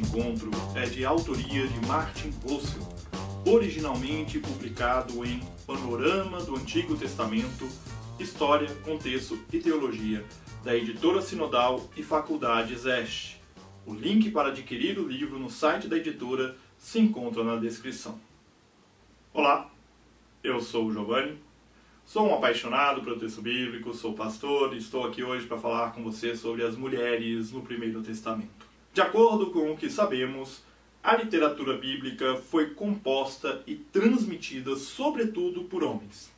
Encontro é de autoria de Martin Russell, originalmente publicado em Panorama do Antigo Testamento, História, Contexto e Teologia, da editora Sinodal e Faculdade Zeste. O link para adquirir o livro no site da editora se encontra na descrição. Olá, eu sou o Giovanni, sou um apaixonado pelo texto bíblico, sou pastor e estou aqui hoje para falar com você sobre as mulheres no Primeiro Testamento. De acordo com o que sabemos, a literatura bíblica foi composta e transmitida sobretudo por homens.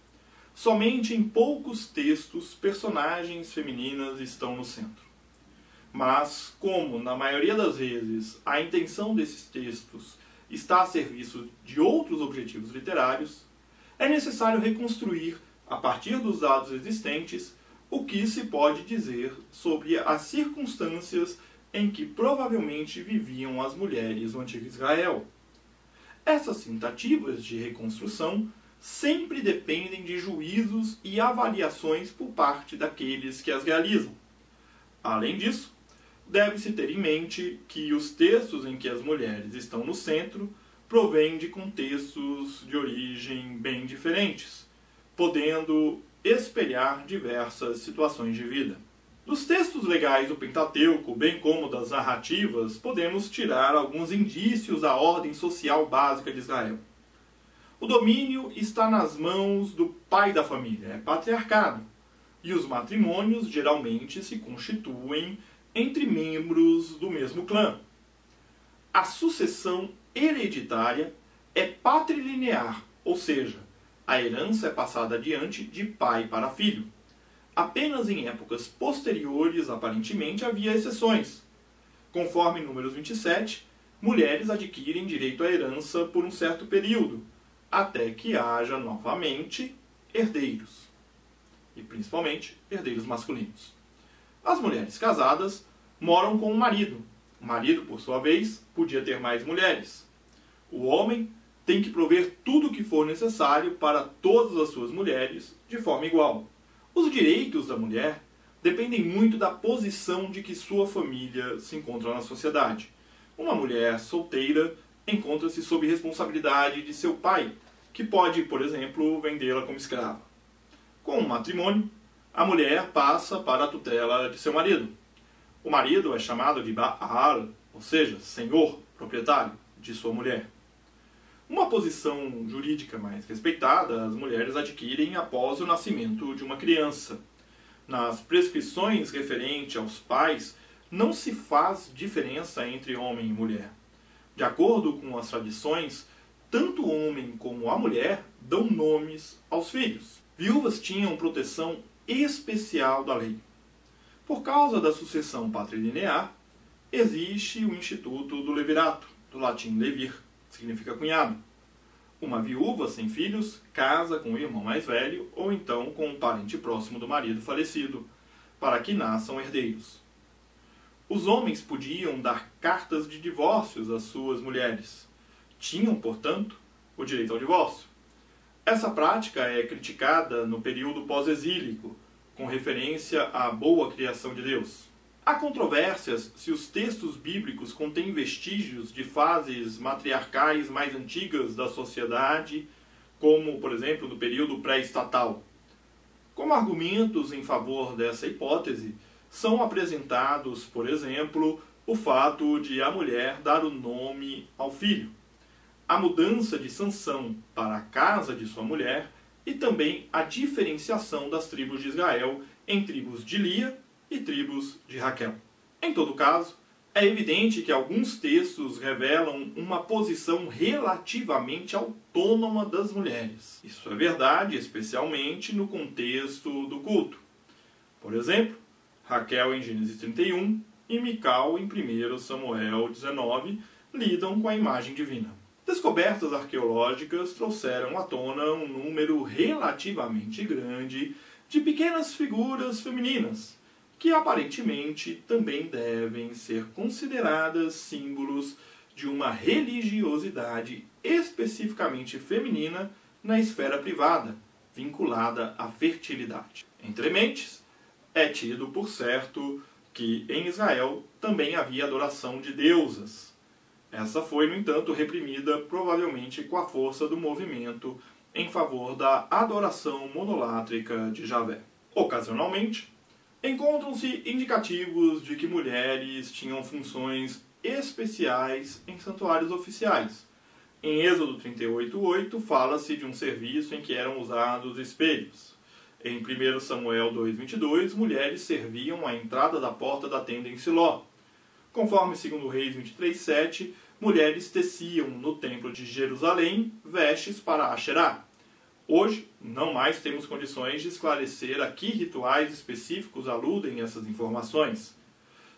Somente em poucos textos personagens femininas estão no centro. Mas, como na maioria das vezes a intenção desses textos está a serviço de outros objetivos literários, é necessário reconstruir, a partir dos dados existentes, o que se pode dizer sobre as circunstâncias em que provavelmente viviam as mulheres no antigo Israel. Essas tentativas de reconstrução sempre dependem de juízos e avaliações por parte daqueles que as realizam. Além disso, deve-se ter em mente que os textos em que as mulheres estão no centro provêm de contextos de origem bem diferentes, podendo espelhar diversas situações de vida. Dos textos legais do Pentateuco, bem como das narrativas, podemos tirar alguns indícios da ordem social básica de Israel. O domínio está nas mãos do pai da família, é patriarcado, e os matrimônios geralmente se constituem entre membros do mesmo clã. A sucessão hereditária é patrilinear, ou seja, a herança é passada adiante de pai para filho. Apenas em épocas posteriores, aparentemente, havia exceções. Conforme Números 27, mulheres adquirem direito à herança por um certo período, até que haja novamente herdeiros. E principalmente herdeiros masculinos. As mulheres casadas moram com o marido. O marido, por sua vez, podia ter mais mulheres. O homem tem que prover tudo o que for necessário para todas as suas mulheres de forma igual. Os direitos da mulher dependem muito da posição de que sua família se encontra na sociedade. Uma mulher solteira encontra-se sob responsabilidade de seu pai, que pode, por exemplo, vendê-la como escrava. Com o matrimônio, a mulher passa para a tutela de seu marido. O marido é chamado de Baal, ou seja, senhor, proprietário de sua mulher. Uma posição jurídica mais respeitada as mulheres adquirem após o nascimento de uma criança. Nas prescrições referentes aos pais, não se faz diferença entre homem e mulher. De acordo com as tradições, tanto o homem como a mulher dão nomes aos filhos. Viúvas tinham proteção especial da lei. Por causa da sucessão patrilinear, existe o Instituto do Levirato, do latim levir, significa cunhado. Uma viúva sem filhos casa com o irmão mais velho ou então com um parente próximo do marido falecido, para que nasçam herdeiros. Os homens podiam dar cartas de divórcios às suas mulheres. Tinham, portanto, o direito ao divórcio. Essa prática é criticada no período pós-exílico, com referência à boa criação de Deus. Há controvérsias se os textos bíblicos contêm vestígios de fases matriarcais mais antigas da sociedade, como, por exemplo, no período pré-estatal. Como argumentos em favor dessa hipótese, são apresentados, por exemplo, o fato de a mulher dar o nome ao filho, a mudança de sanção para a casa de sua mulher e também a diferenciação das tribos de Israel em tribos de Lia e tribos de Raquel. Em todo caso, é evidente que alguns textos revelam uma posição relativamente autônoma das mulheres. Isso é verdade, especialmente no contexto do culto. Por exemplo, Raquel em Gênesis 31 e Mical em 1 Samuel 19 lidam com a imagem divina. Descobertas arqueológicas trouxeram à tona um número relativamente grande de pequenas figuras femininas, que aparentemente também devem ser consideradas símbolos de uma religiosidade especificamente feminina na esfera privada, vinculada à fertilidade. Entre mentes, é tido por certo que em Israel também havia adoração de deusas, Essa foi, no entanto, reprimida provavelmente com a força do movimento em favor da adoração monolátrica de Javé. Ocasionalmente, encontram-se indicativos de que mulheres tinham funções especiais em santuários oficiais. Em Êxodo 38:8 fala-se de um serviço em que eram usados espelhos. Em 1 Samuel 2:22, mulheres serviam à entrada da porta da tenda em Siló. Conforme 2 Reis 23:7, mulheres teciam no templo de Jerusalém vestes para Asherá. Hoje, não mais temos condições de esclarecer a que rituais específicos aludem essas informações.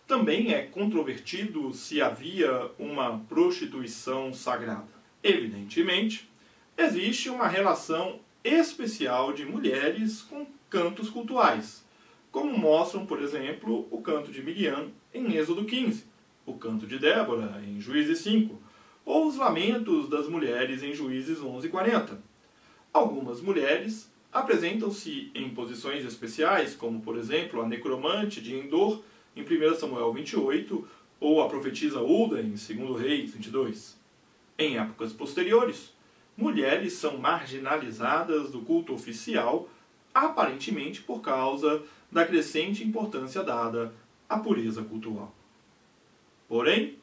Também é controvertido se havia uma prostituição sagrada. Evidentemente, existe uma relação especial de mulheres com cantos cultuais, como mostram, por exemplo, o canto de Miriam em Êxodo 15, o canto de Débora em Juízes 5, ou os lamentos das mulheres em Juízes 11 e 40. Algumas mulheres apresentam-se em posições especiais, como por exemplo a necromante de Endor em 1 Samuel 28 ou a profetisa Uda em 2 Reis 22. Em épocas posteriores, mulheres são marginalizadas do culto oficial, aparentemente por causa da crescente importância dada à pureza cultural. Porém,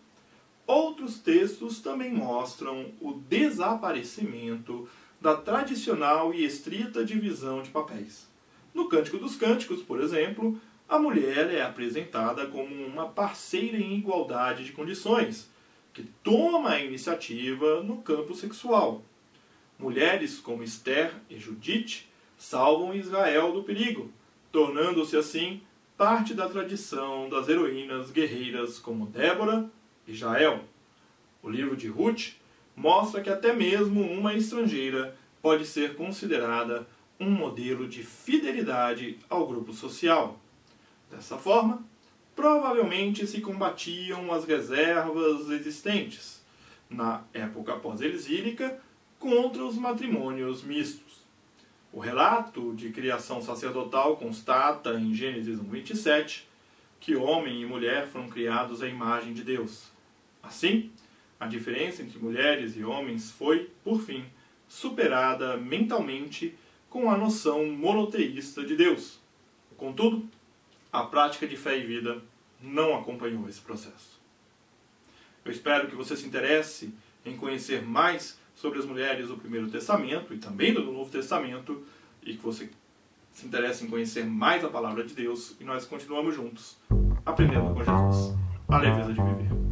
outros textos também mostram o desaparecimento da tradicional e estrita divisão de papéis. No Cântico dos Cânticos, por exemplo, a mulher é apresentada como uma parceira em igualdade de condições, que toma a iniciativa no campo sexual. Mulheres como Esther e Judite salvam Israel do perigo, tornando-se assim parte da tradição das heroínas guerreiras como Débora e Jael. O livro de Ruth mostra que até mesmo uma estrangeira pode ser considerada um modelo de fidelidade ao grupo social. Dessa forma, provavelmente se combatiam as reservas existentes, na época pós-exílica, contra os matrimônios mistos. O relato de criação sacerdotal constata em Gênesis 1:27 que homem e mulher foram criados à imagem de Deus. Assim, a diferença entre mulheres e homens foi, por fim, superada mentalmente com a noção monoteísta de Deus. Contudo, a prática de fé e vida não acompanhou esse processo. Eu espero que você se interesse em conhecer mais sobre as mulheres do Primeiro Testamento e também do Novo Testamento e que você se interesse em conhecer mais a palavra de Deus e nós continuamos juntos aprendendo com Jesus a leveza de viver.